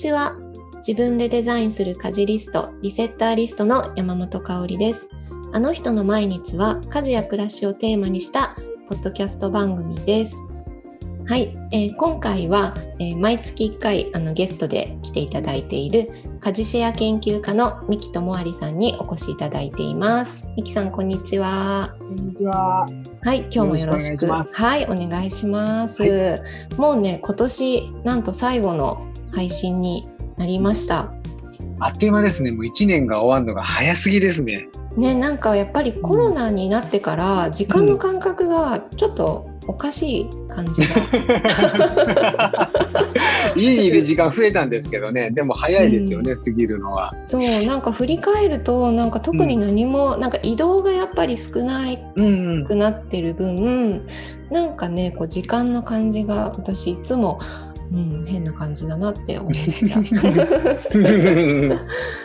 ちは。自分でデザインする家事リストリセッターリストの山本香里です。あの人の毎日は家事や暮らしをテーマにしたポッドキャスト番組です。はい、えー、今回は、えー、毎月1回あのゲストで来ていただいている家事シェア研究家の三木智有さんにお越しいただいています。三木さんこんにちは。こんにちは。はい、今日もよろしく。はい、お願いします、はい、もうね今年なんと最後の配信になりました。あっという間ですね。もう1年が終わるのが早すぎですね。ね、なんかやっぱりコロナになってから時間の感覚がちょっとおかしい感じが 家にいる時間増えたんですけどねでも早いですよね、うん、過ぎるのはそうなんか振り返るとなんか特に何も、うん、なんか移動がやっぱり少なくなってる分、うん、なんかねこう時間の感じが私いつもうん、変な感じだなって思っちゃう。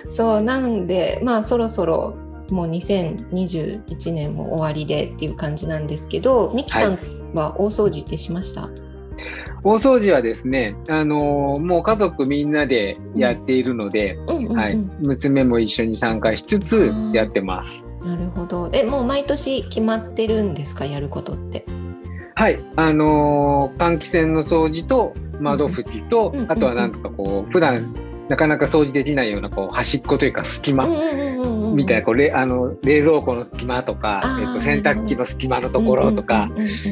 そうなんでまあそろそろもう2021年も終わりでっていう感じなんですけどミキさんは大掃除ってしました、はい、大掃除はですね、あのー、もう家族みんなでやっているので、はい、娘も一緒に参加しつつやってます。なるほど。え、もう毎年決まってるんですか、やることって？はい、あのー、換気扇の掃除と窓拭きと、あとはなんとかこう普段なかなか掃除できないようなこう端っこというか隙間みたいなこうれあの冷蔵庫の隙間とか、えっと、洗濯機の隙間のところとか、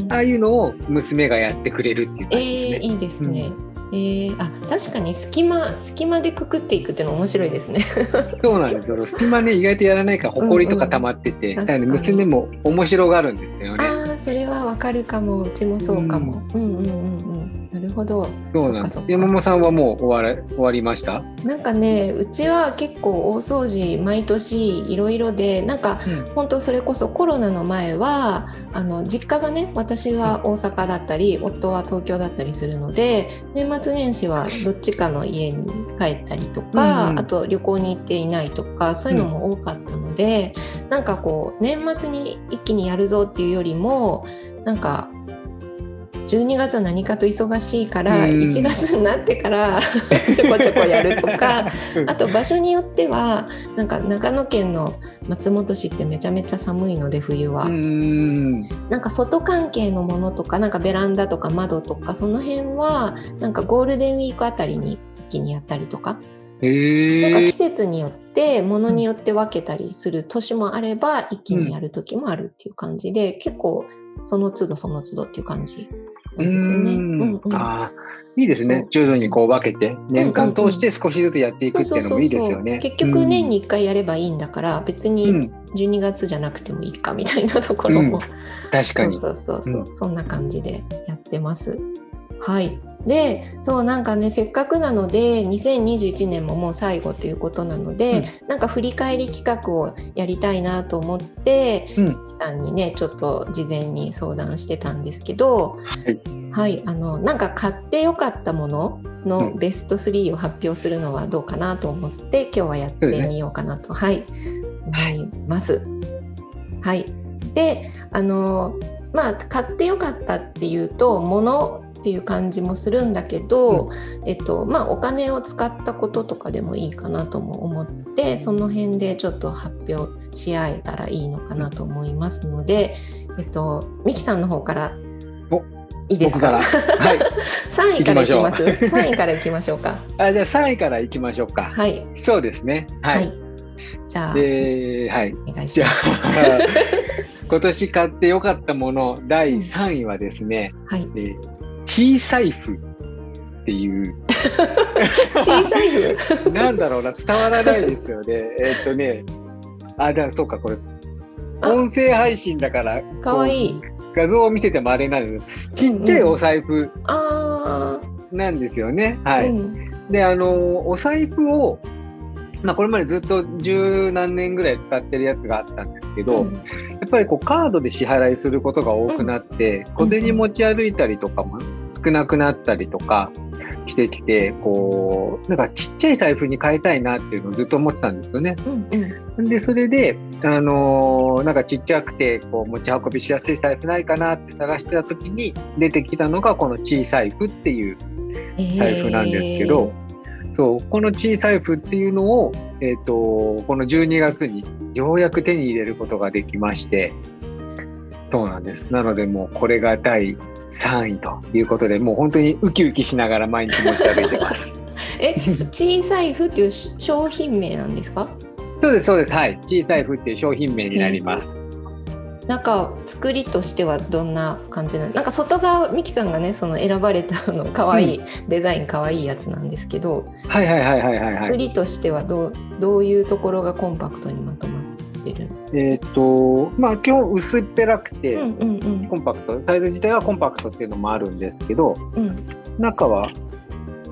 ああいうのを娘がやってくれるっていう感じですね。えー、いいですね。うんえー、あ確かに隙間隙間でくくっていくっていうの面白いですね。そうなんですよ。隙間ね意外とやらないから埃とか溜まってて、うんうん、娘も面白がるんですよね。それはわかるかもうちもそうかも。うん、うん、うんうんなるほど。そうなんです。山本さんはもう終わら終わりました？なんかね、うちは結構大掃除毎年いろいろで、なんか、うん、本当それこそコロナの前はあの実家がね、私は大阪だったり、うん、夫は東京だったりするので、年末年始はどっちかの家に帰ったりとか、うんうん、あと旅行に行っていないとか、そういうのも多かったので、うん、なんかこう年末に一気にやるぞっていうよりも、なんか12月は何かと忙しいから1月になってから ちょこちょこやるとかあと場所によってはなんか長野県の松本市ってめちゃめちゃ寒いので冬は。なんか外関係のものとかなんかベランダとか窓とかその辺はなんかゴールデンウィークあたりに一気にやったりとか。なんか季節によってものによって分けたりする年もあれば一気にやる時もあるっていう感じで、結構その都度その都度っていう感じなんですよね。うんうん、あいいですね。徐々にこう分けて年間通して少しずつやっていくっていうのもいいですよね。結局年に1回やればいいんだから、別に12月じゃなくてもいいかみたいなところも、うん、確かに。そうそうそう、うん、そんな感じでやってます。はい。でそうなんかねせっかくなので2021年ももう最後ということなので、うん、なんか振り返り企画をやりたいなと思って、うん、さんにねちょっと事前に相談してたんですけど、はい、はい、あのなんか買ってよかったもののベスト3を発表するのはどうかなと思って、今日はやってみようかなと、ね、はい。思います。はい、であのまあ買ってよかったっていうと物っていう感じもするんだけど、うん、えっとまあ、お金を使ったこととかでもいいかなとも思ってその辺でちょっと発表し合えたらいいのかなと思いますので、えっと、ミキさんの方からいいですか？はい。3位からいきます。3位からいきましょうか。あ、じゃあ3位からいきましょうか。はい。そうですね。はい。はい、じゃあ、えー、はい。お願いします。今年買ってよかったもの第3位はですね、はい、えー小さいふっていう。小さいふ？なんだろうな伝わらないですよね。えっとねあだそうかこれ。音声配信だからかわいい。画像を見せてもあれなの。ちっちゃいお財布なんですよね、うん、はい、うん、であのお財布をまあ、これまでずっと十何年ぐらい使ってるやつがあったんですけど、うん、やっぱりこうカードで支払いすることが多くなって、小銭持ち歩いたりとかも少なくなったりとかしてきて、こう、なんかちっちゃい財布に変えたいなっていうのをずっと思ってたんですよね。うんうん、で、それで、あのー、なんかちっちゃくて、こう持ち運びしやすい財布ないかなって探してた時に出てきたのがこの小さいふっていう財布なんですけど、えーそうこの小さい譜っていうのを、えーと、この12月にようやく手に入れることができましてそうなんです。なのでもうこれが第3位ということでもう本当にウキウキしながら毎日持ち歩いてます。え小さい譜っていう商品名なんですか？そうですそうです。はい。小さい譜っていう商品名になります、なんか作りとしてはどんな感じななんか外側ミキさんがねその選ばれたの可愛い、うん、デザイン可愛いやつなんですけどはいはいはいはいはい、作りとしてはどうどういうところがコンパクトにまとまってる？えっ、とまあ基本薄っぺらくて、うんうんうん、コンパクト。サイズ自体はコンパクトっていうのもあるんですけど、うん、中は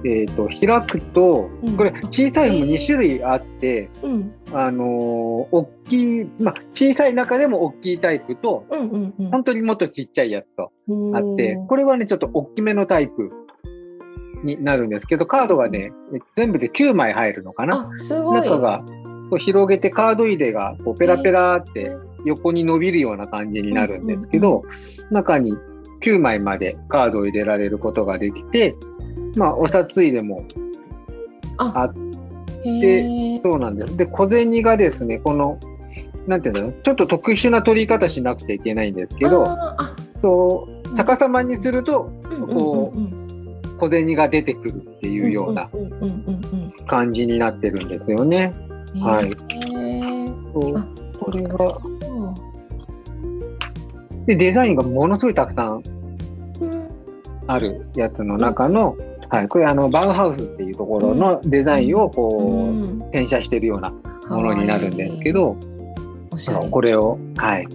えーと、開くと、これ小さいのも2種類あって、うん、あのー、大きい、まあ、小さい中でも大きいタイプと、うんうんうん、本当にもっとちっちゃいやつとあって、これはねちょっと大きめのタイプになるんですけどカードがね全部で9枚入るのかな。中がこう広げてカード入れがこうペラペラって横に伸びるような感じになるんですけど、中に9枚までカードを入れられることができてまあ、お札入れもあって、そうなんです。で、小銭がですね、この、なんていうんだろう、ちょっと特殊な取り方しなくちゃいけないんですけど、そう逆さまにすると、こう、小銭が出てくるっていうような感じになってるんですよね。はい。そう。これが、で、デザインがものすごいたくさん。あるやつの中の、はい、これあのバウハウスっていうところのデザインをこう、転写してるようなものになるんですけど、これを、はい、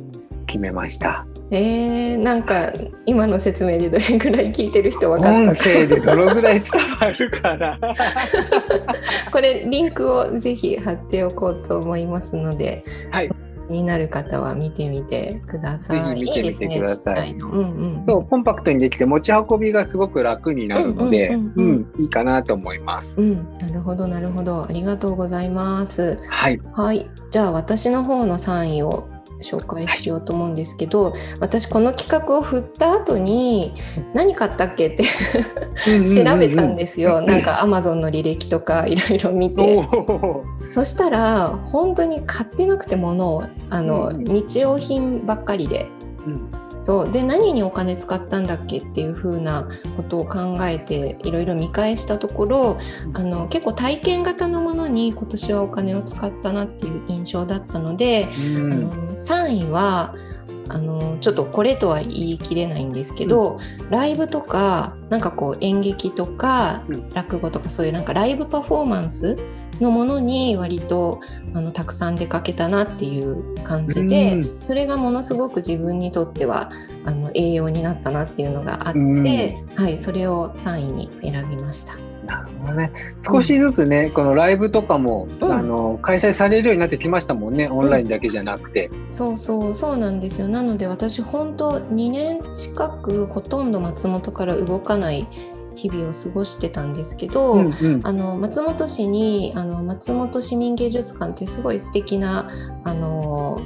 決めました。えー、なんか今の説明でどれぐらい聞いてる人分かった音声でどのぐらい伝わるかな。これリンクをぜひ貼っておこうと思いますので、はい、気になる方は見てみてください。見てみてください。いいね、うんうん、そうコンパクトにできて持ち運びがすごく楽になるので、うん、うん、いいかなと思います。うん、なるほどなるほどありがとうございます。はい。はい。じゃあ私の方の3位を紹介しようと思うんですけど、私この企画を振った後に何買ったっけって調べたんですよ、なんかアマゾンの履歴とかいろいろ見て。そしたら本当に買ってなくてものあの、日用品ばっかりで。そう。で何にお金使ったんだっけっていう風なことを考えていろいろ見返したところあの結構体験型のものに今年はお金を使ったなっていう印象だったので、うん、あの3位はあのちょっとこれとは言い切れないんですけど、うん、ライブとかなんかこう演劇とか落語とかそういうなんかライブパフォーマンスのものに割とあのたくさん出かけたなっていう感じで、うん、それがものすごく自分にとってはあの栄養になったなっていうのがあって、うん、はい、それを3位に選びました。なるほどね。少しずつね、うん、このライブとかも、うん、あの開催されるようになってきましたもんね、オンラインだけじゃなくて。うん、そうそうそうなんですよ。なので私本当2年近くほとんど松本から動かない日々を過ごしてたんですけど、うんうん、あの松本市にあの松本市民芸術館というすごい素敵なあの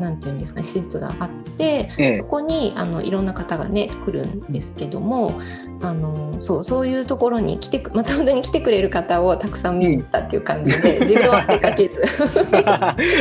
なんていうんですか施設があって、ええ、そこにあのいろんな方がね来るんですけどもあのそうそういうところに来て松本に来てくれる方をたくさん見に行ったっていう感じで、うん、自分は出かけず。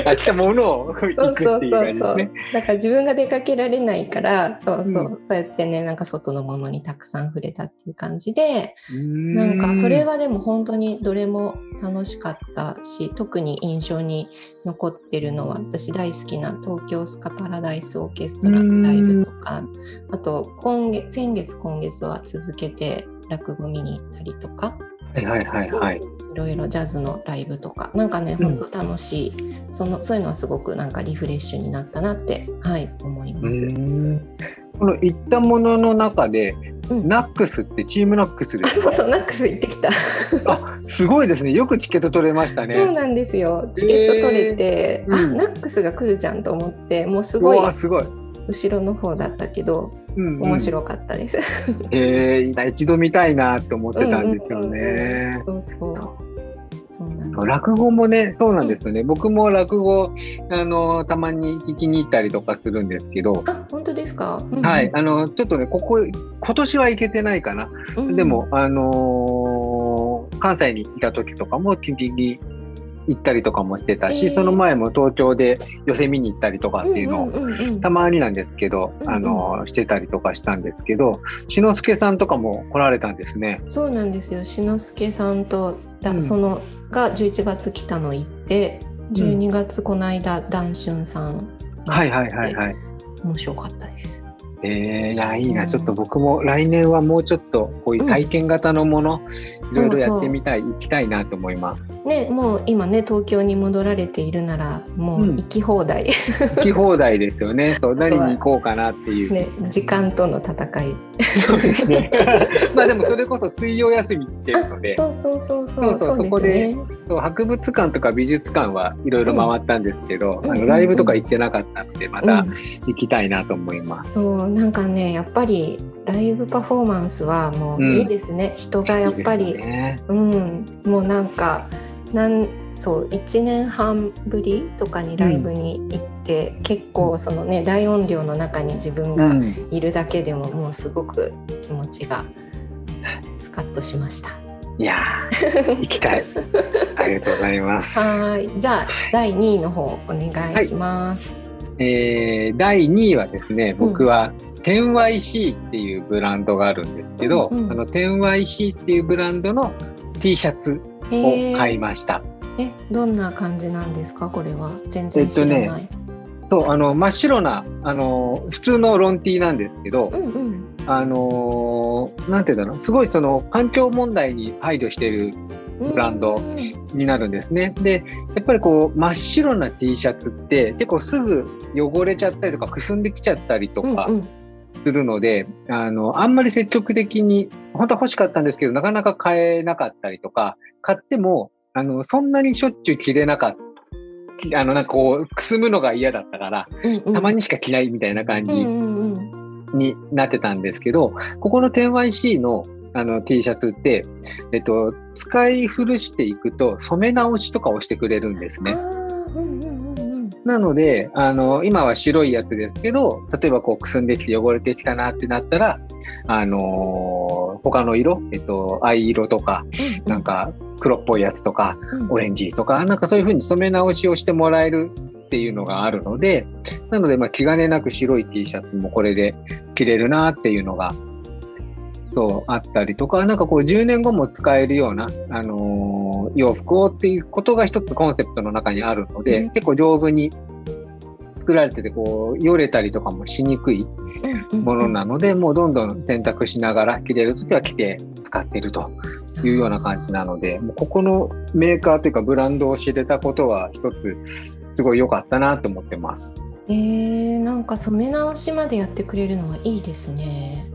あ来たものを そうそうそうそう。だから自分が出かけられないからそうそう、うん、そうやってねなんか外のものにたくさん触れたっていう感じでん。なんかそれはでも本当にどれも楽しかったし特に印象に残ってるのは私大好きな東京スカパラダイスオーケストラライブとかあと今月先月今月は続けて落語見に行ったりとか。はいはいはいはい。いろいろジャズのライブとか、なんかね、本当楽しい、そのそういうのはすごくなんかリフレッシュになったなって、はい、思います。この行ったものの中で、うん、ナックスってチームナックスです そうそうナックス行ってきた。あすごいですね。よくチケット取れましたね。そうなんですよ。チケット取れて、えー、あ、うん、ナックスが来るじゃんと思ってもうすごいすごい後ろの方だったけど、うんうん、面白かったです。えー、一度見たいなって思ってたんですよね、うんうんうん、そうそう。落語もね、そうなんですよね。うん、僕も落語、あの、たまに聞きに行ったりとかするんですけど。あ、本当ですか、うん、はい。あの、ちょっとね、ここ、今年は行けてないかな。うん、でも、あのー、関西にいた時とかも聞きに行ったりとかもしてたし、えー、その前も東京で寄せ見に行ったりとかっていうのを、たまになんですけど、うんうん、あのしてたりとかしたんですけど志の輔さんとかも来られたんですね。そうなんですよ。志の輔さんとだ、うん、そのが11月来たの行って12月この間、ダンシュンさんはいはいはいはい。面白かったです。えー、いやいいな、ちょっと僕も来年はもうちょっとこういう体験型のもの、いろいろやってみたい行きたいなと思います。ねもう今ね東京に戻られているならもう行き放題、うん、行き放題ですよねそう何に行こうかなっていう。ね時間との戦い。そうですね。まあでもそれこそ水曜休みしてるので。そうそうそうそうそう、そこでそう博物館とか美術館はいろいろ回ったんですけど、うん、あのライブとか行ってなかったのでまた行きたいなと思います。そうなんかねやっぱりライブパフォーマンスはもういいですね、うん、人がやっぱり、ね、うんもうなんかなんそう1年半ぶりとかにライブに行って、うん、結構そのね大音量の中に自分がいるだけでももうすごく気持ちがスカッとしました。いや行きたい。ありがとうございます。はい。じゃあ第2位の方お願いします。はい、えー、第2位はですね、僕は、天 YC っていうブランドがあるんですけど、うんうん、あの天 YC っていうブランドの T シャツを買いました。えどんな感じなんですか？これは。全然知らない。えっとね、そうあの真っ白なあの普通のロンティーなんですけど、うんうん、あのなんていうんだろう。すごいその環境問題に配慮しているブランドになるんですね。でやっぱりこう真っ白な T シャツって結構すぐ汚れちゃったりとかくすんできちゃったりとか。うんうんするので、あの、あんまり積極的に、本当は欲しかったんですけど、なかなか買えなかったりとか、買っても、あの、そんなにしょっちゅう着れなかった。あの、なんかこう、くすむのが嫌だったから、うんうん、たまにしか着ないみたいな感じになってたんですけど、ここの 10YC のあの T シャツって、えっと、使い古していくと染め直しとかをしてくれるんですね。なので、あの、今は白いやつですけど、例えばこうくすんできて汚れてきたなってなったら、あのー、他の色、えっと、藍色とか、なんか黒っぽいやつとか、オレンジとか、なんかそういう風に染め直しをしてもらえるっていうのがあるので、なので、まあ、気兼ねなく白い T シャツもこれで着れるなっていうのがそうあったりとか、なんかこう10年後も使えるような、あのー、洋服をっていうことが一つコンセプトの中にあるので、うん、結構丈夫に作られてて、こう、よれたりとかもしにくいものなので、もうどんどん選択しながら着れるときは着て使ってるというような感じなので、もうここのメーカーというかブランドを知れたことは一つすごい良かったなと思ってます。えー、なんか染め直しまでやってくれるのはいいですね。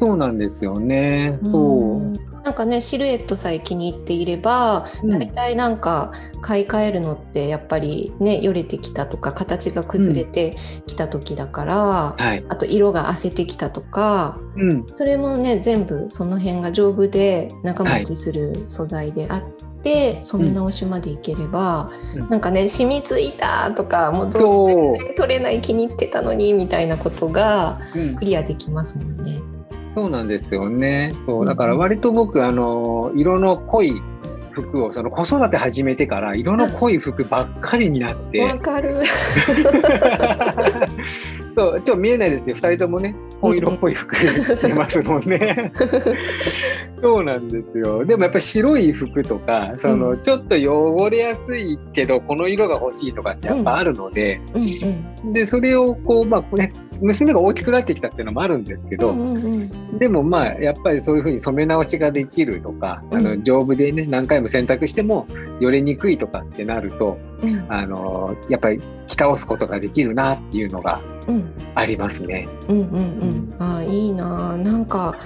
そうなんですよね。そう。なんかねシルエットさえ気に入っていれば、うん、大体なんか買い替えるのってやっぱりねよれてきたとか形が崩れてきた時だから、うんはい、あと色があせてきたとか、うん、それもね全部その辺が丈夫で長持ちする素材であって。で染め直しまでいければ、うん、なんかね染みついたとかもうどう取れない気に入ってたのにみたいなことがクリアできますもんね。そうなんですよね。そうだから割と僕、あの色の濃い服をその子育て始めてから色の濃い服ばっかりになって。わかる。そうちょっと見えないですけど2人ともね紺色っぽい服着てますもんね。そうなんですよ。でもやっぱり白い服とかその、ちょっと汚れやすいけどこの色が欲しいとかってやっぱあるので、でそれをこうまあね娘が大きくなってきたっていうのもあるんですけど、うんうんうん、でもまあやっぱりそういうふうに染め直しができるとか、うん、あの丈夫でね何回も洗濯してもよれにくいとかってなると、うん、あのやっぱり着倒すことができるなっていうのがありますね。うんうんうん、あいいななんか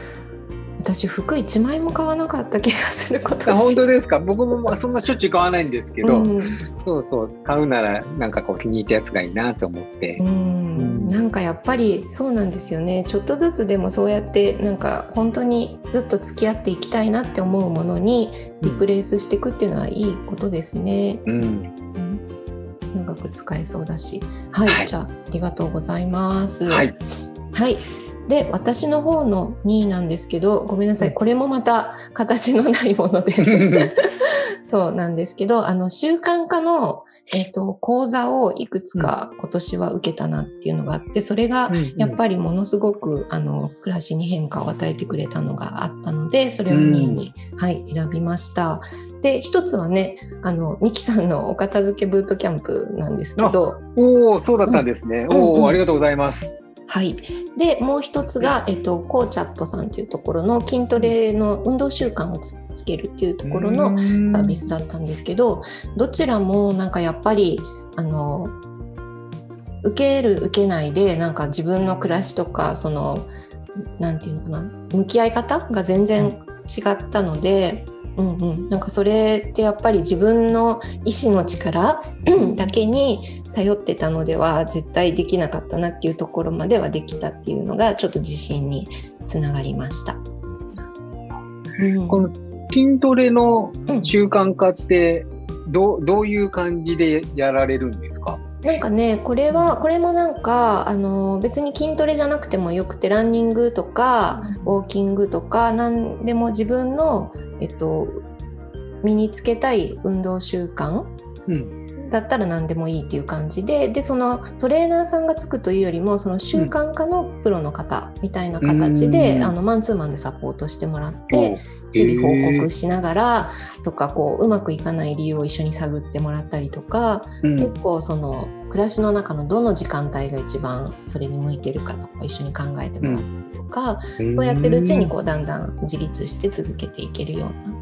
私服1枚も買わなかった気がすること本当ですか？僕もそんなしょっちゅう買わないんですけど、うん、そうそう買うならなんかこう気に入ったやつがいいなと思って、うん、なんかやっぱりそうなんですよね。ちょっとずつでもそうやってなんか本当にずっと付き合っていきたいなって思うものにリプレイスしていくっていうのはいいことですね。うん、長く使えそうだし、はい、はい、じゃあありがとうございます。はい、はいで私の方の2位なんですけどごめんなさい。これもまた形のないもので。そうなんですけどあの習慣化のえっ、ー、と、講座をいくつか今年は受けたなっていうのがあって、それがやっぱりものすごく、あの、暮らしに変化を与えてくれたのがあったので、それを2位に、はい、選びました。で、一つはね、あの、ミキさんのお片付けブートキャンプなんですけど。おお、そうだったんですね。うん、おお、ありがとうございます。はい、でもう一つが、えっと、コーチャットさんというところの筋トレの運動習慣をつけるっていうところのサービスだったんですけどどちらもなんかやっぱりあの受ける受けないでなんか自分の暮らしとかその何て言うのかな向き合い方が全然違ったので、うんうん、なんかそれってやっぱり自分の意志の力だけに頼ってたのでは絶対できなかったなっていうところまではできたっていうのがちょっと自信につながりました。うん、この筋トレの習慣化ってど,、うどういう感じでやられるんですか？なんかねこれはこれもなんかあの別に筋トレじゃなくてもよくてランニングとかウォーキングとか何でも自分の、えっと、身につけたい運動習慣、うんだったら何でもいいっていう感じででそのトレーナーさんがつくというよりもその習慣化のプロの方みたいな形で、うん、あのマンツーマンでサポートしてもらって日々報告しながらとかこううまくいかない理由を一緒に探ってもらったりとか、うん、結構その暮らしの中のどの時間帯が一番それに向いてるかとか一緒に考えてもらったりとか、うん、そうやってるうちにこうだんだん自立して続けていけるような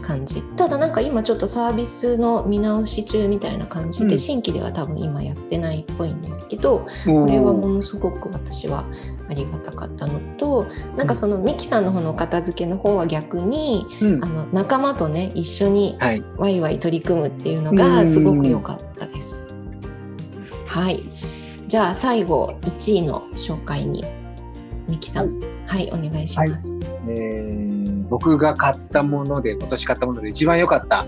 感じ。ただなんか今ちょっとサービスの見直し中みたいな感じで、うん、新規では多分今やってないっぽいんですけどこれはものすごく私はありがたかったのとなんかそのミキさんの方の片付けの方は逆に、うん、あの仲間とね一緒にワイワイ取り組むっていうのがすごく良かったです。はい。じゃあ最後1位の紹介にミキさん、はい、はい、お願いします。はい、えー僕が買ったもので、今年買ったもので一番良かった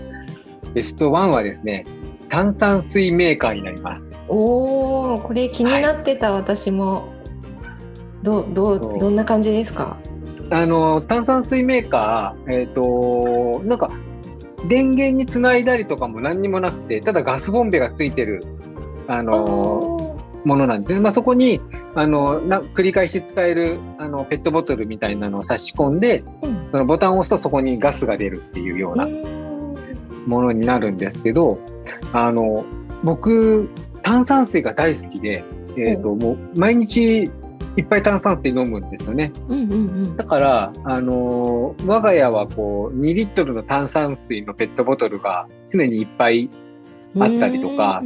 ベストワンはですね、炭酸水メーカーになります。おお、これ気になってた、はい、私も。どどどんな感じですか？あの炭酸水メーカー、えっ、ー、となんか電源につないだりとかも何にもなくて、ただガスボンベがついてる、あのものなんですね。まあ、そこにあのな繰り返し使えるあのペットボトルみたいなのを差し込んで、うん、そのボタンを押すとそこにガスが出るっていうようなものになるんですけど、あの僕炭酸水が大好きで、えーと、もう毎日いっぱい炭酸水飲むんですよね。うんうんうん、だから、あの我が家はこう2リットルの炭酸水のペットボトルが常にいっぱいあったりとか、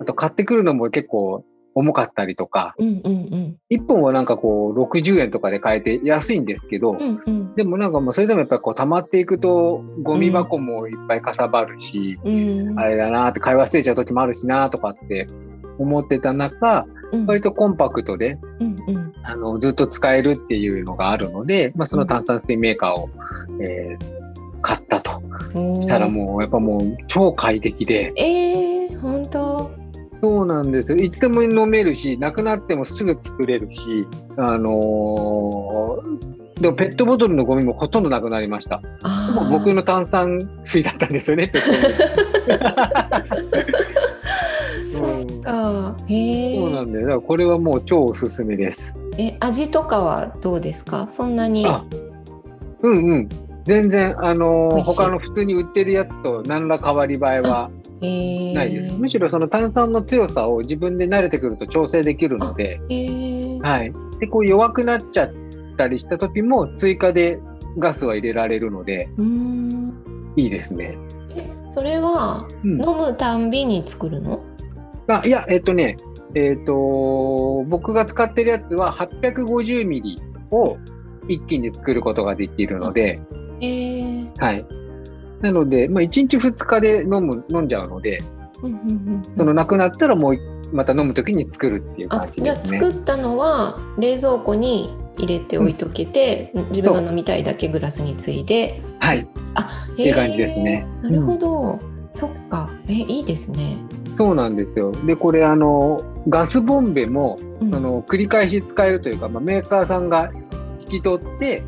あと買ってくるのも結構重かったりとか、うんうんうん、1本はなんかこう60円とかで買えて安いんですけど、うんうん、でもなんかもうそれでもやっぱりこう溜まっていくとゴミ箱もいっぱいかさばるし、うん、あれだなって買い忘れちゃう時もあるしなとかって思ってた中、うん、割とコンパクトで、うんうん、あのずっと使えるっていうのがあるので、まあ、その炭酸水メーカーを、えー、買ったと。したらもうやっぱもう超快適で。えー、本当そうなんですよ。いつでも飲めるし、なくなってもすぐ作れるし、あのー、でもペットボトルのゴミもほとんどなくなりました。僕の炭酸水だったんですよね、そうか。へそうなんで、だからこれはもう超おすすめです。え、味とかはどうですか？そんなに。うんうん。全然、あのー、他の普通に売ってるやつと何ら変わり映えはないです。むしろその炭酸の強さを自分で慣れてくると調整できるので、はい。で、こう弱くなっちゃったりした時も追加でガスは入れられるので、いいですね。それは、飲むたんびに作るの？あいや、えっ、とね、えっ、と、僕が使ってるやつは850ミリを一気に作ることができるので、えー、はい。なので、まあ、1日2日で飲む飲んじゃうので、そのなくなったらもうまた飲む時に作るっていう感じですね。じゃ作ったのは冷蔵庫に入れておいとけて、うん、自分が飲みたいだけグラスについで。はい。あ、っていう感じですね。なるほど。うん、そっか。え、いいですね。そうなんですよ。で、これあのガスボンベも、うん、その繰り返し使えるというか、まあ、メーカーさんが引き取って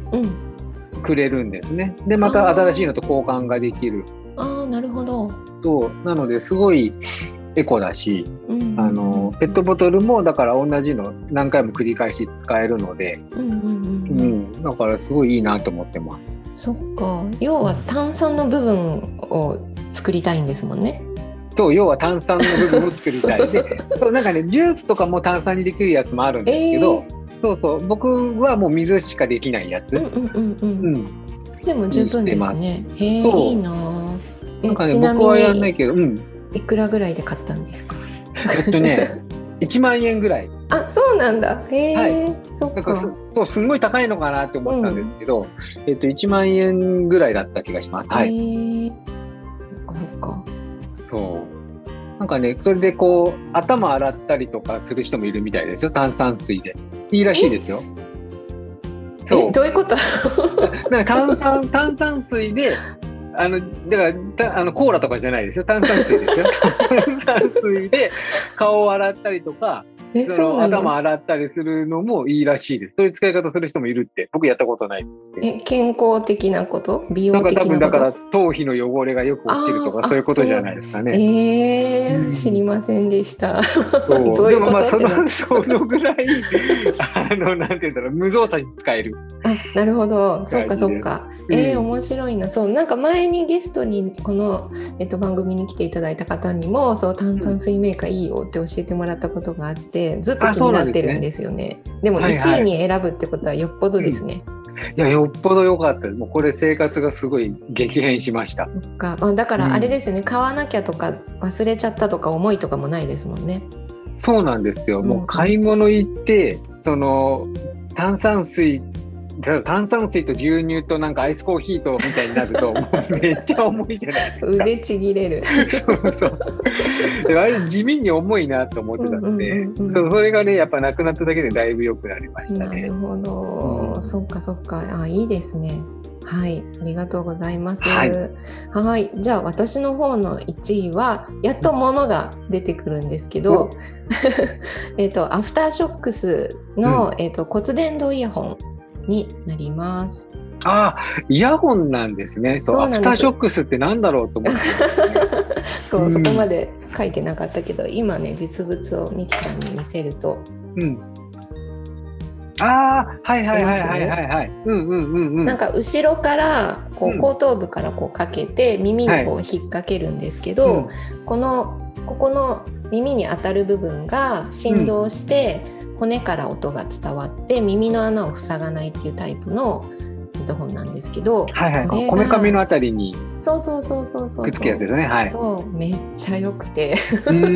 くれるんですね。でまた新しいのと交換ができる。ああなるほど。そうなのですごいエコだし、うん、あのペットボトルもだから同じの何回も繰り返し使えるので、うん、うん、だからすごいいいなと思ってます。そっか要は炭酸の部分を作りたいんですもんね。そう要は炭酸の部分を作りたいでそうなんかねジュースとかも炭酸にできるやつもあるんですけど、えー、そうそう僕はもう水しかできないやつ。うんうんうんうん、でも十分ですね。へえいいな。なんかね僕はやらないけど、うん。いくらぐらいで買ったんですか？えっとね 1万円ぐらい。あそうなんだ。へえ、はい、そっか。そうすごい高いのかなって思ったんですけど、うん、えっと1万円ぐらいだった気がします。はい。そっかそっか。そう。なんかね、それでこう、頭洗ったりとかする人もいるみたいですよ、炭酸水で。いいらしいですよ。そう。どういうこと？なんか炭酸、炭酸水で、あの、だからあの、コーラとかじゃないですよ。炭酸水ですよ。炭酸水で顔を洗ったりとか、その頭洗ったりするのもいいらしいです。そういう使い方する人もいるって、僕やったことないえ、健康的なこと？美容的なこと？なんか多分だから頭皮の汚れがよく落ちるとかそういうことじゃないですかね。ええーうん、知りませんでした。そう でもまあその そのぐらいあのなんていうんだろう無造作に使える。あなるほどそっかそっか。ええー、面白いなそうなんか前にゲストにこのえっと番組に来ていただいた方にもそう炭酸水メーカーいいよって教えてもらったことがあって。ずっと気になってるんですよね。でねでも1位に選ぶってことはよっぽどですね。はいはいいやよっぽど良かった。もうこれ生活がすごい激変しました。か、まあ、だからあれですよね、うん、買わなきゃとか忘れちゃったとか思いとかもないですもんね。そうなんですよ、もう買い物行ってその炭酸水炭酸水と牛乳となんかアイスコーヒーとみたいになると もうめっちゃ重いじゃないですか。腕ちぎれる。そうそう。あれ地味に重いなと思ってたんで、うんうんうん、それがねやっぱなくなっただけでだいぶ良くなりましたね。なるほど、うん、そっかそっか。あいいですね。はい、ありがとうございます。はい、はい。じゃあ私の方の1位はやっと物が出てくるんですけど、えっとアフターショックスの、うん、えっと骨伝導イヤホンになります。ああ、イヤホンなんですね。そうアフターショックスってなんだろうと思って、ね、そう、うん、そこまで書いてなかったけど、今ね、実物をミキさんに見せると。うん。ああ、はいはいはいはいはいはい。うんうんうんうん。なんか後ろからこう後頭部からこうかけて耳にこう引っ掛けるんですけど、はい、このここの耳に当たる部分が振動して、うん骨から音が伝わって耳の穴を塞がないっていうタイプのヘッドホンなんですけど、はいはい、こめかみのあたりにそうそうそうそうそうくっつけやつですね、はい、そうめっちゃ良くて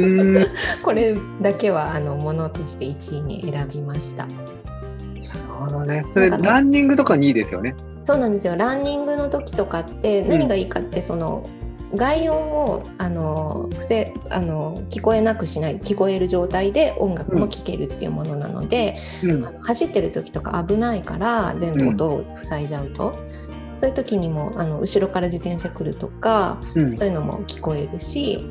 これだけはあのものとして1位に選びました。なるほどね。それランニングとかにいいですよね。そうなんですよ。ランニングの時とかって何がいいかって、その外音をあの伏せあの聞こえなくしない聞こえる状態で音楽も聴けるっていうものなので、うん、あの走ってる時とか危ないから全部音を塞いじゃうと、うん、そういう時にもあの後ろから自転車来るとか、うん、そういうのも聞こえるし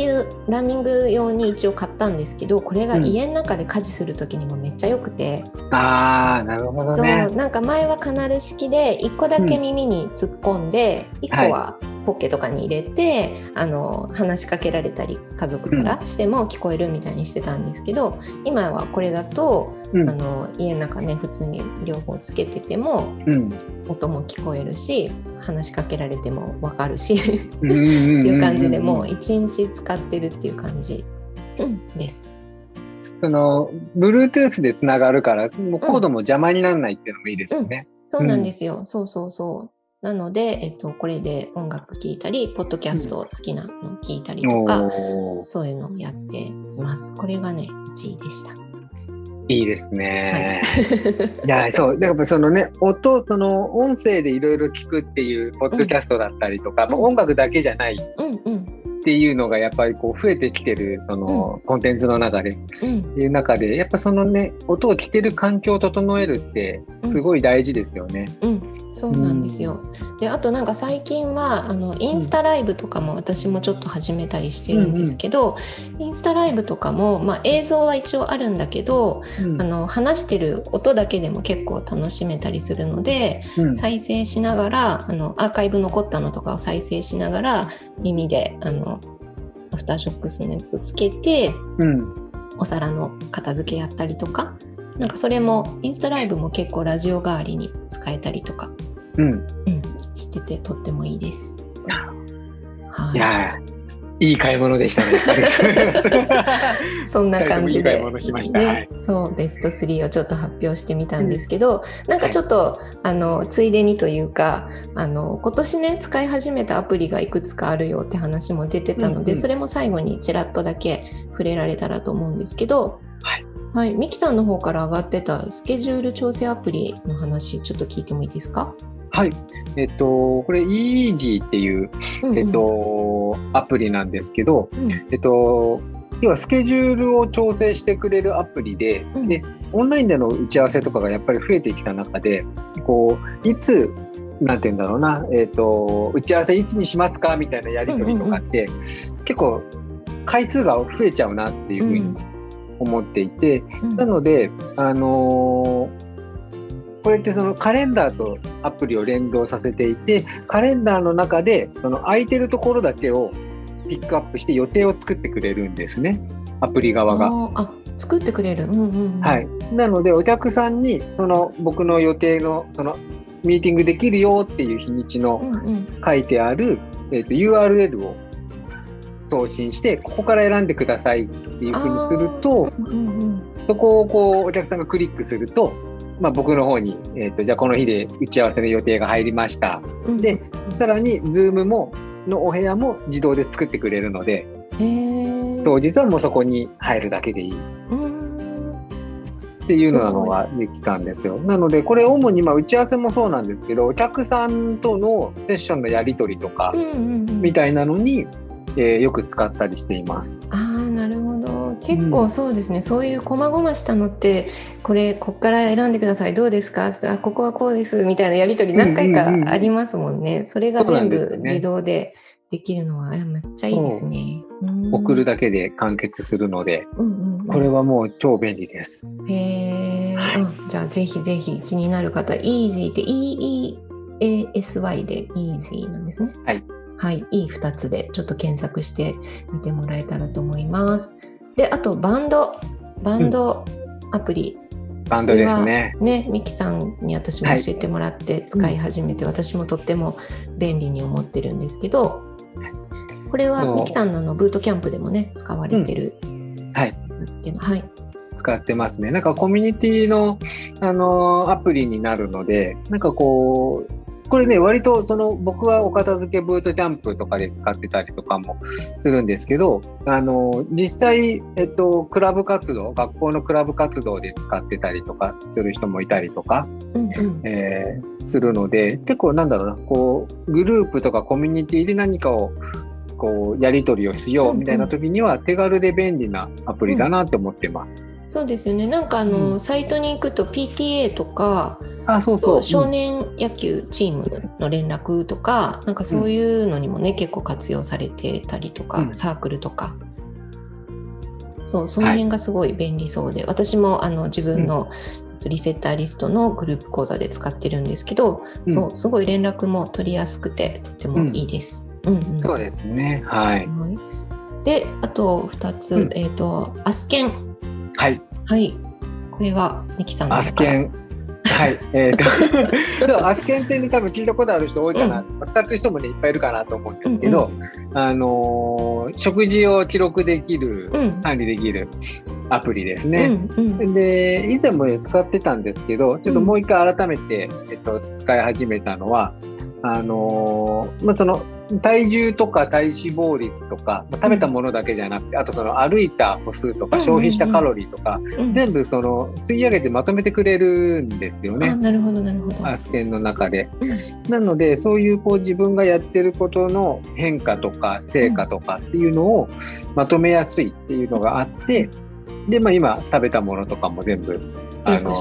っていうランニング用に一応買ったんですけどこれが家の中で家事する時にもめっちゃ良くて、うん、ああなるほどね。そうなんか前はカナル式で1個だけ耳に突っ込んで、うん、1個はポッケとかに入れてあの話しかけられたり家族からしても聞こえるみたいにしてたんですけど、うん、今はこれだと、うん、あの家の中ね普通に両方つけてても、うん、音も聞こえるし話しかけられても分かるしっていう感じでもう一日使ってるっていう感じ、です。その Bluetooth でつながるからもうコードも邪魔にならないっていうのもいいですよね。そうなんですよ、そうそうそうなので、えっと、これで音楽聴いたり、ポッドキャスト好きなの聴いたりとか、うん、そういうのをやっています。これがね、1位でした。いいですね。はい、いや、そう、だからそのね、音、その音声でいろいろ聞くっていうポッドキャストだったりとか、うん、音楽だけじゃない。っていうのがやっぱりこう増えてきてるそのコンテンツの中で、うん、いう中でやっぱそのね音を聞ける環境を整えるってすごい大事ですよね。うん、うんそうなんですよ。であとなんか最近はあのインスタライブとかも私もちょっと始めたりしてるんですけど、うんうん、インスタライブとかも、まあ、映像は一応あるんだけど、うん、あの話してる音だけでも結構楽しめたりするので、うん、再生しながらあのアーカイブ残ったのとかを再生しながら耳であのアフターショックスのやつをつけて、うん、お皿の片付けやったりとかなんかそれもインスタライブも結構ラジオ代わりに使えたりとか、うん、うん、しててとってもいいです。はい、いやいい買い物でしたね。そんな感じで、ね、そうベスト3をちょっと発表してみたんですけど、うん、なんかちょっと、はい、あのついでにというかあの今年ね使い始めたアプリがいくつかあるよって話も出てたので、うんうん、それも最後にちらっとだけ触れられたらと思うんですけど、はい、はい、ミキさんの方から上がってたスケジュール調整アプリの話ちょっと聞いてもいいですか？はい。えっと、これ Easy っていう、うんうん、えっと、アプリなんですけど、うん、えっと、要はスケジュールを調整してくれるアプリで、うん、で、オンラインでの打ち合わせとかがやっぱり増えてきた中で、こう、いつ、なんて言うんだろうな、えっと、打ち合わせいつにしますかみたいなやり取りとかって、うんうんうん、結構、回数が増えちゃうなっていうふうに思っていて、うん、なので、あのーこれってそのカレンダーとアプリを連動させていて、カレンダーの中でその空いてるところだけをピックアップして予定を作ってくれるんですね、アプリ側が。あ作ってくれる、うんうんうん、はい。なのでお客さんにその僕の予定のそのミーティングできるよっていう日にちの書いてある、うんうん、えーと、URL を送信してここから選んでくださいっていうふうにすると、うんうん、そこをこうお客さんがクリックするとまあ、僕の方に、えーと、じゃあこの日で打ち合わせの予定が入りました。うん、で、さらに Zoom ものお部屋も自動で作ってくれるので、当日はもうそこに入るだけでいい。っていうのができたんですよ。なので、これ主にまあ打ち合わせもそうなんですけど、お客さんとのセッションのやり取りとか、みたいなのに、えー、よく使ったりしています。ああ、なるほど。結構そうですね、うん、そういう細々したのってこれこっから選んでください。どうですか？あここはこうです。みたいなやり取り何回かありますもんね、うんうんうん、それが全部自動でできるのは、めっちゃいいですね。送るだけで完結するので、うんうんうん、これはもう超便利です。へえ、はい、じゃあぜひぜひ気になる方 Easy って EEASY で Easy なんですね。はい。はい、いい2つでちょっと検索してみてもらえたらと思います。であとバンド。バンドアプリ、うん、バンドですね。ねミキさんに私も教えてもらって使い始めて、はい、私もとっても便利に思ってるんですけどこれはミキさんののブートキャンプでもね使われてる、うん、はい。はい。使ってますね。なんかコミュニティの、あのー、アプリになるので、なんかこう、これね、割とその僕はお片付けブートキャンプとかで使ってたりとかもするんですけど、あの、実際、えっと、クラブ活動、学校のクラブ活動で使ってたりとかする人もいたりとか、うんうん、えー、するので、結構なんだろうな、こう、グループとかコミュニティで何かをこう、やり取りをしようみたいな時には手軽で便利なアプリだなと思ってます。うんそうですよね。なんかあの、うん、サイトに行くと PTA とかあそうそう。少年野球チームの連絡とか、うん、なんかそういうのにもね、結構活用されてたりとか、うん、サークルとか。そうその辺がすごい便利そうで、はい、私もあの自分のリセッターリストのグループ講座で使ってるんですけど、うん、そうすごい連絡も取りやすくてとてもいいです。うん。うん、そうですね。はい、はい、であと2つ、えっ、ー、とアスケンはい。はい。これはミキさんアスケン。はい。えっ、ー、と、アスケンって多分聞いたことある人多いかな。うん、使ってる人もね、いっぱいいるかなと思うんですけど、うんうん、あのー、食事を記録できる、うん、管理できるアプリですね。うんうん、で、以前も、ね、使ってたんですけど、ちょっともう一回改めて、えっと、使い始めたのは、あのー、まあ、その、体重とか体脂肪率とか、まあ、食べたものだけじゃなくて、あとその歩いた歩数とか消費したカロリーとか、全部その吸い上げてまとめてくれるんですよね。なるほどなるほど。アスケンの中で。なのでそういうこう自分がやってることの変化とか成果とかっていうのをまとめやすいっていうのがあって、でまあ今食べたものとかも全部あの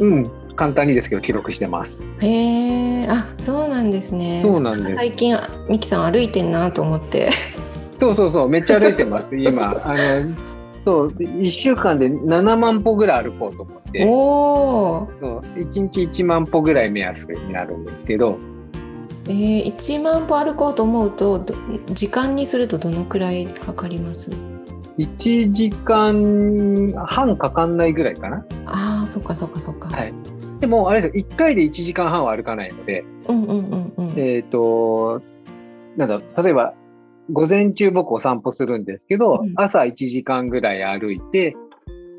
うん簡単にですけど記録してます。へえ、あ、そうなんですね。そうなんです。最近ミキさん歩いてんなと思って。そうそうそう、めっちゃ歩いてます。今あのそう1週間で7万歩ぐらい歩こうと思っておそう1日1万歩ぐらい目安になるんですけど。えー、1万歩歩こうと思うと時間にするとどのくらいかかります？1時間半かかんないぐらいかな。ああ、そっかそっかそっか。はい。でも、あれですよ、1回で1時間半は歩かないので、うんうんうんうん、えっ、ー、と、なんだ例えば、午前中僕お散歩するんですけど、うん、朝1時間ぐらい歩いて、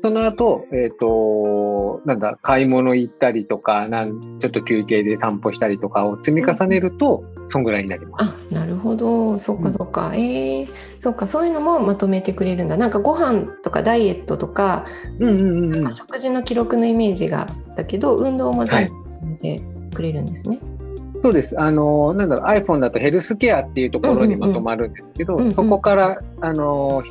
その後、えっ、ー、と、なんだ、買い物行ったりとか、なんちょっと休憩で散歩したりとかを積み重ねると、うん、そんぐらいになります。あ、なるほど。そっかそっか。うん、ええー、そっか、そういうのもまとめてくれるんだ。なんかご飯とかダイエットとか、うんうんうん、食事の記録のイメージがあったけど、運動も全部めてくれるんですね。はいそうです。あの、なんだろう、iPhone だとヘルスケアっていうところにまとまるんですけど、うんうんうん、そこから、あの、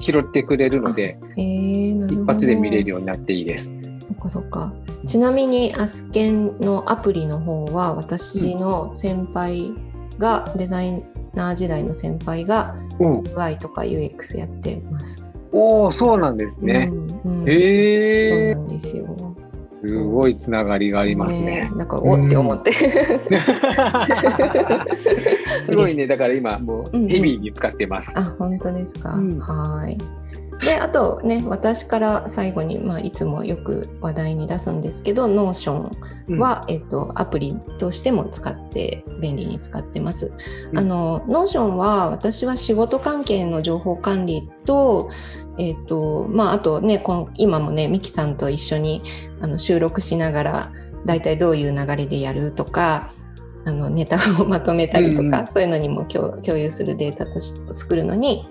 拾ってくれるので、えー、一発で見れるようになっていいです。そっかそっか。ちなみにアスケンのアプリの方は私の先輩が、うん、デザイナー時代の先輩が UI とか UX やってます。おお、そうなんですね。うんうん、へえ。そうなんですよ。すごいつながりがありますね。ねだからおって思って。すごいね。だから今もうヘビーに使ってます。あ本当ですか？うん、はい。であとね私から最後に、まあ、いつもよく話題に出すんですけど Notion は、うん、えっと、アプリとしても使って便利に使ってます。うん、あの Notion は私は仕事関係の情報管理と,、えっとまあ、あとねこ今もねミキさんと一緒にあの収録しながら大体どういう流れでやるとかあのネタをまとめたりとか、うん、そういうのにも共有するデータとして作るのに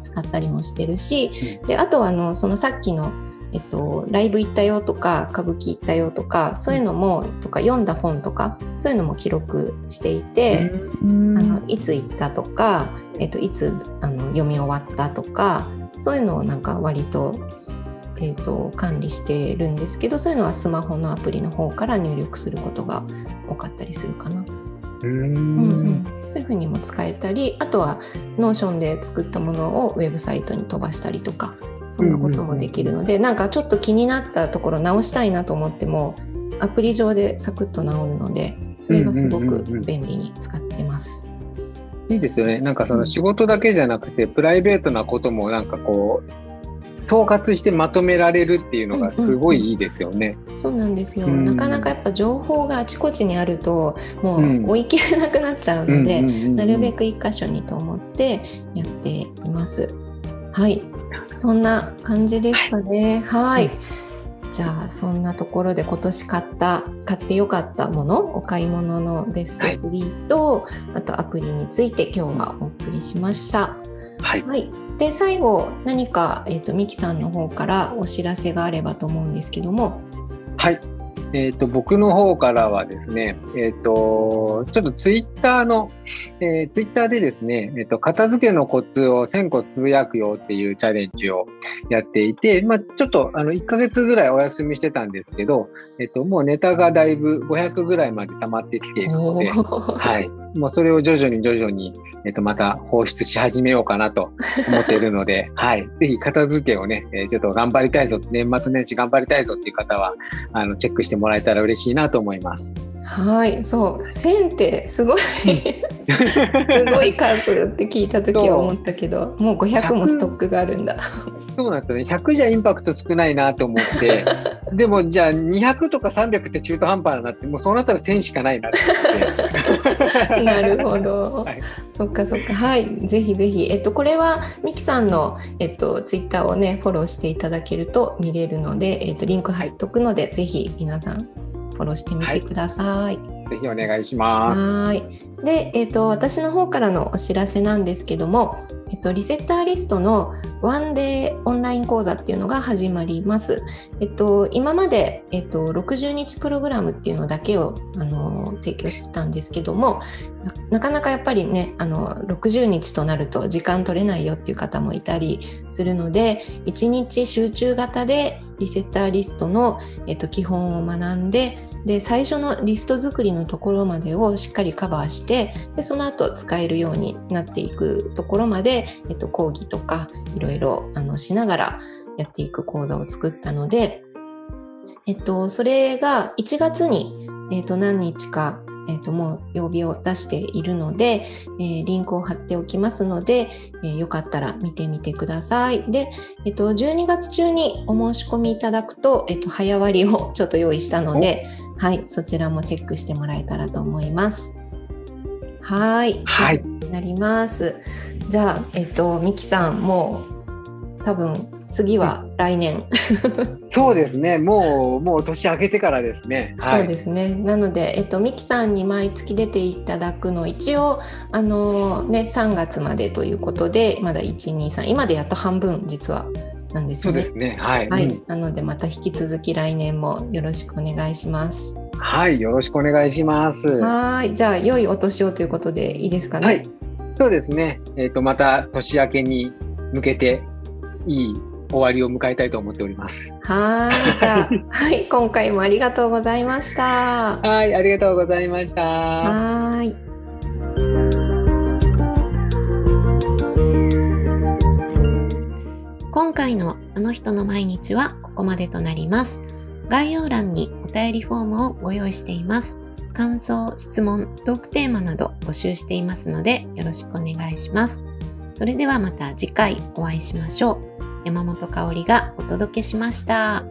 使ったりもしてるし、であとはあのそのさっきのえっと、ライブ行ったよとか歌舞伎行ったよとかそういうのもとか読んだ本とかそういうのも記録していて、あのいつ行ったとか、えっと、いつあの読み終わったとかそういうのをなんか割と,、えっと管理してるんですけどそういうのはスマホのアプリの方から入力することが多かったりするかな。うんうん。そういうふうにも使えたりあとは Notion で作ったものをウェブサイトに飛ばしたりとかそんなこともできるので、うんうん、なんかちょっと気になったところ直したいなと思ってもアプリ上でサクッと直るのでそれがすごく便利に使ってます。いいですよね。なんかその仕事だけじゃなくて、プライベートなこともなんかこう総括してまとめられるっていうのがすごいいいですよね。うんうん、そうなんですよ、うん、なかなかやっぱ情報があちこちにあるともう追い切れなくなっちゃうので、なるべく一箇所にと思ってやっています。はいそんな感じですかね。はい、じゃあそんなところで今年買った買ってよかったものお買い物のベスト3と、はい、あとアプリについて今日はお送りしました。はい、はい、で最後何か、えーと、ミキさんの方からお知らせがあればと思うんですけども。はい。えーと、僕の方からはですね、えーと、ちょっとツイッターの、えー、ツイッターでですね、えーと、片付けのコツを1000個つぶやくよっていうチャレンジをやっていて、まあ、ちょっとあの1ヶ月ぐらいお休みしてたんですけど、えっと、もうネタがだいぶ500ぐらいまで溜まってきているので、はい。もうそれを徐々に徐々に、えっと、また放出し始めようかなと思っているので、はい。ぜひ片付けをね、えー、ちょっと頑張りたいぞ、年末年始頑張りたいぞっていう方は、あの、チェックしてもらえたら嬉しいなと思います。はい、そう。1000ってすごいすごい数って聞いた時は思ったけどもう500もストックがあるんだ。そうなんですよね。100じゃインパクト少ないなと思って でもじゃあ200とか300って中途半端になってもうそうなったら1000しかないなって思って。なるほど、はい、そっかそっか。はいぜひぜひ。えっとこれはミキさんのえっとツイッターをねフォローしていただけると見れるのでえっとリンク貼っとくので、ぜひ皆さんフォローしてみてください。はい、ぜひお願いします。はい。で、えっ、ー、と私の方からのお知らせなんですけども、えっと、リセッターリストのワンデーオンライン講座っていうのが始まります。えっと、今まで、えっと、60日プログラムっていうのだけをあの提供してたんですけどもなかなかやっぱりねあの60日となると時間取れないよっていう方もいたりするので1日集中型でリセッターリストの、えっと、基本を学んでで最初のリスト作りのところまでをしっかりカバーしてでその後使えるようになっていくところまで、えっと、講義とかいろいろあのしながらやっていく講座を作ったので、えっと、それが1月に、えっと、何日かえーと、もう曜日を出しているので、えー、リンクを貼っておきますので、えー、よかったら見てみてください。で、えーと、12月中にお申し込みいただくと、えーと、と早割をちょっと用意したので、はい、そちらもチェックしてもらえたらと思います。はい。はい。なります。じゃあ、えっ、と、ミキさん、もう多分次は来年。そうですね。もう、もう年明けてからですね。はい、そうですね。なので、えっと、ミキさんに毎月出ていただくの、一応、あのね、3月までということで、まだ1、2、3、今でやっと半分、実は。なんですね。そうですね。はい。はい。うん、なので、また引き続き来年もよろしくお願いします。はい。よろしくお願いします。はい。じゃあ、良いお年をということでいいですかね？はい。そうですね。えっ、ー、と、また年明けに向けて、いい終わりを迎えたいと思っております。はい、じゃあ、はい、今回もありがとうございました。はい、ありがとうございました。はい。今回のあの人の毎日はここまでとなります。概要欄にお便りフォームをご用意しています。感想、質問、トークテーマなど募集していますのでよろしくお願いします。それではまた次回お会いしましょう。山本香里がお届けしました。